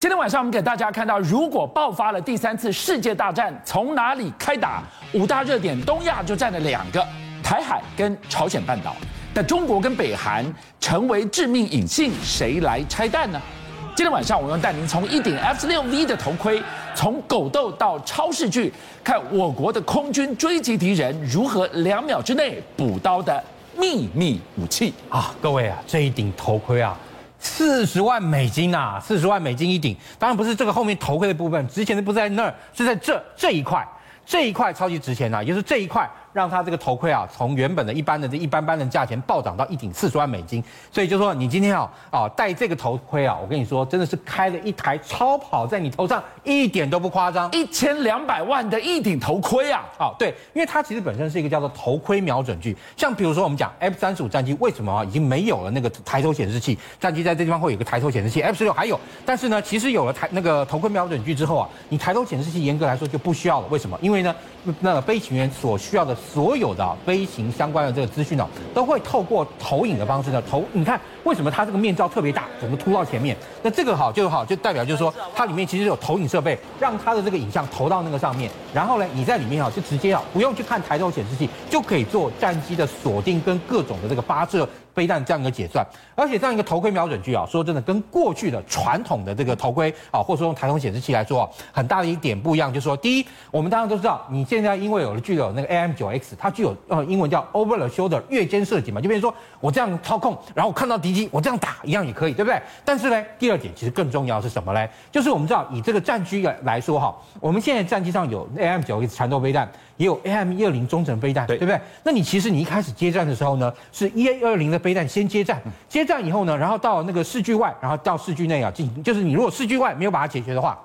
今天晚上我们给大家看到，如果爆发了第三次世界大战，从哪里开打？五大热点，东亚就占了两个，台海跟朝鲜半岛。但中国跟北韩成为致命隐性，谁来拆弹呢？今天晚上，我要带您从一顶 F 十六 V 的头盔，从狗斗到超视距，看我国的空军追击敌人如何两秒之内补刀的秘密武器啊！各位啊，这一顶头盔啊。四十万美金呐，四十万美金一顶，当然不是这个后面头盔的部分，值钱的不在那儿，是在这这一块，这一块超级值钱呐，也就是这一块。让他这个头盔啊，从原本的一般的这一般般的价钱暴涨到一顶四十万美金，所以就说你今天啊啊戴这个头盔啊，我跟你说真的是开了一台超跑在你头上，一点都不夸张，一千两百万的一顶头盔啊！啊，对，因为它其实本身是一个叫做头盔瞄准具，像比如说我们讲 F 三十五战机为什么啊已经没有了那个抬头显示器，战机在这地方会有一个抬头显示器，F 十六还有，但是呢，其实有了抬那个头盔瞄准具之后啊，你抬头显示器严格来说就不需要了，为什么？因为呢，那个飞行员所需要的所有的。飞行相关的这个资讯呢，都会透过投影的方式呢投。你看为什么它这个面罩特别大，整个凸到前面？那这个好就好，就代表就是说它里面其实有投影设备，让它的这个影像投到那个上面。然后呢，你在里面啊就直接啊不用去看抬头显示器，就可以做战机的锁定跟各种的这个发射。飞弹这样一个解算，而且这样一个头盔瞄准具啊，说真的，跟过去的传统的这个头盔啊，或者说用抬头显示器来说，很大的一点不一样，就是说，第一，我们当然都知道，你现在因为有了具有那个 AM9X，它具有呃英文叫 Over the Shoulder 越肩设计嘛，就变成说我这样操控，然后看到敌，我这样打一样也可以，对不对？但是呢，第二点其实更重要是什么呢？就是我们知道以这个战机来来说哈，我们现在战机上有 AIM-9X 缠斗飞弹。也有 AIM 一二零中程飞弹，对对不对？那你其实你一开始接战的时候呢，是一二零的飞弹先接战，接战以后呢，然后到那个视距外，然后到视距内啊进行，就是你如果视距外没有把它解决的话。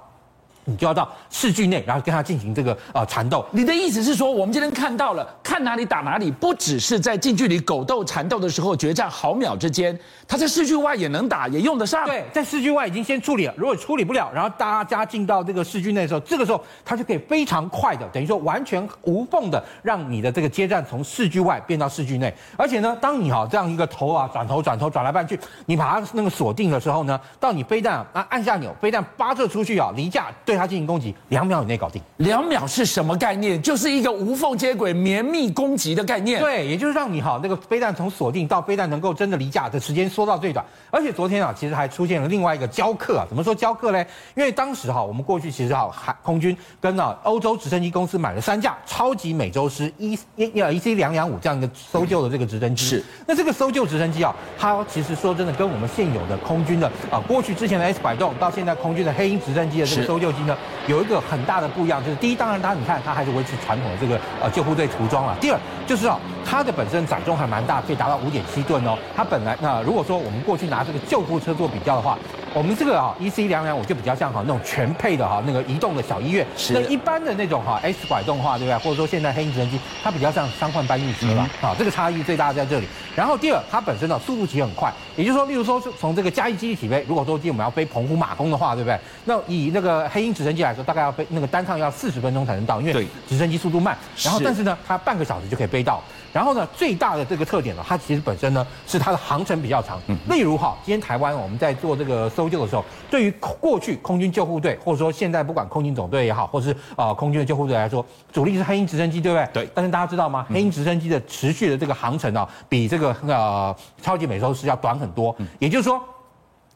你就要到视距内，然后跟他进行这个呃缠斗。你的意思是说，我们今天看到了，看哪里打哪里，不只是在近距离狗斗缠斗的时候决战毫秒之间，他在视距外也能打，也用得上。对，在视距外已经先处理了，如果处理不了，然后大家进到这个视距内的时候，这个时候他就可以非常快的，等于说完全无缝的让你的这个接战从视距外变到视距内。而且呢，当你哈这样一个头啊转头转头转来转去，你把它那个锁定的时候呢，到你飞弹啊按下钮，飞弹发射出去啊离架对它进行攻击，两秒以内搞定。两秒是什么概念？就是一个无缝接轨、绵密攻击的概念。对，也就是让你哈那个飞弹从锁定到飞弹能够真的离架的时间缩到最短。而且昨天啊，其实还出现了另外一个交克啊。怎么说交克呢？因为当时哈，我们过去其实哈海空军跟啊欧洲直升机公司买了三架超级美洲狮 E E EC 两两五这样一个搜救的这个直升机。是。那这个搜救直升机啊，它其实说真的，跟我们现有的空军的啊过去之前的 S 摆动到现在空军的黑鹰直升机的这个搜救机呢。有一个很大的不一样，就是第一，当然它你看它还是维持传统的这个呃救护队涂装了。第二，就是哦，它的本身载重还蛮大，可以达到五点七吨哦。它本来那如果说我们过去拿这个救护车做比较的话，我们这个啊 EC 两两五就比较像哈那种全配的哈那个移动的小医院。是。那一般的那种哈 S 拐动的话，对不对？或者说现在黑鹰直升机，它比较像伤患搬运车吧。啊，这个差异最大在这里。然后第二，它本身呢速度其实很快，也就是说，例如说从这个嘉义基地起飞，如果说今天我们要飞澎湖马公的话，对不对？那以那个黑鹰直升机来说，大概要飞那个单趟要四十分钟才能到，因为直升机速度慢。然后，但是呢，它半个小时就可以飞到。然后呢，最大的这个特点呢，它其实本身呢是它的航程比较长。例如哈，今天台湾我们在做这个搜救的时候，对于过去空军救护队，或者说现在不管空军总队也好，或者是啊空军的救护队来说，主力是黑鹰直升机，对不对？对。但是大家知道吗？黑鹰直升机的持续的这个航程啊，比这个呃超级美洲狮要短很多。也就是说。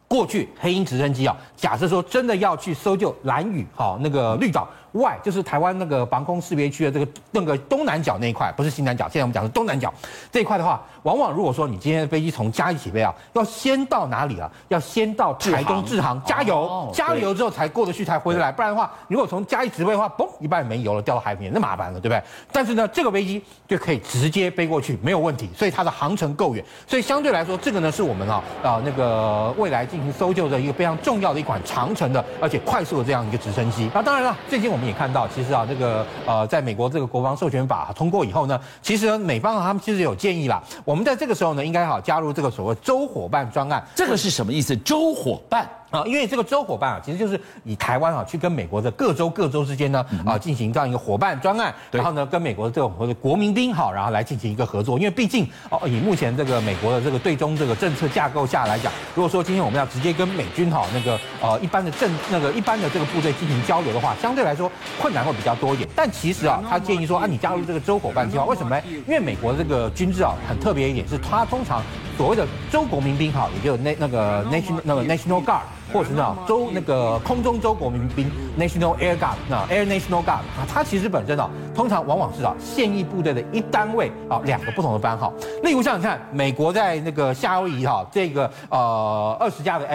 过去黑鹰直升机啊，假设说真的要去搜救蓝屿哈那个绿岛外，就是台湾那个防空识别区的这个那个东南角那一块，不是西南角，现在我们讲的东南角这一块的话，往往如果说你今天的飞机从嘉义起飞啊，要先到哪里啊？要先到台东志航加油，哦、加油之后才过得去才回得来，不然的话，如果从嘉义直飞的话，嘣，一半没油了，掉到海里面，那麻烦了，对不对？但是呢，这个飞机就可以直接飞过去，没有问题，所以它的航程够远，所以相对来说，这个呢是我们啊啊那个未来。进行搜救的一个非常重要的一款长程的而且快速的这样一个直升机。那当然了，最近我们你看到，其实啊，这个呃，在美国这个国防授权法通过以后呢，其实美方他们其实有建议啦，我们在这个时候呢，应该好加入这个所谓州伙伴专案。这个是什么意思？州伙伴？啊，因为这个州伙伴啊，其实就是以台湾啊去跟美国的各州各州之间呢啊进行这样一个伙伴专案，然后呢跟美国的这种或者国民兵好，然后来进行一个合作。因为毕竟哦，以目前这个美国的这个对中这个政策架构下来讲，如果说今天我们要直接跟美军哈那个呃一般的政那个一般的这个部队进行交流的话，相对来说困难会比较多一点。但其实啊，他建议说啊，你加入这个州伙伴计划，为什么呢？因为美国的这个军制啊很特别一点，是它通常所谓的州国民兵哈，也就是那那个 national 那个 national guard。或者是那，州那个空中州国民兵 National Air Guard，那 Air National Guard 啊，它其实本身呢，通常往往是啊现役部队的一单位啊，两个不同的番号。例如像你看，美国在那个夏威夷哈，这个呃二十架的。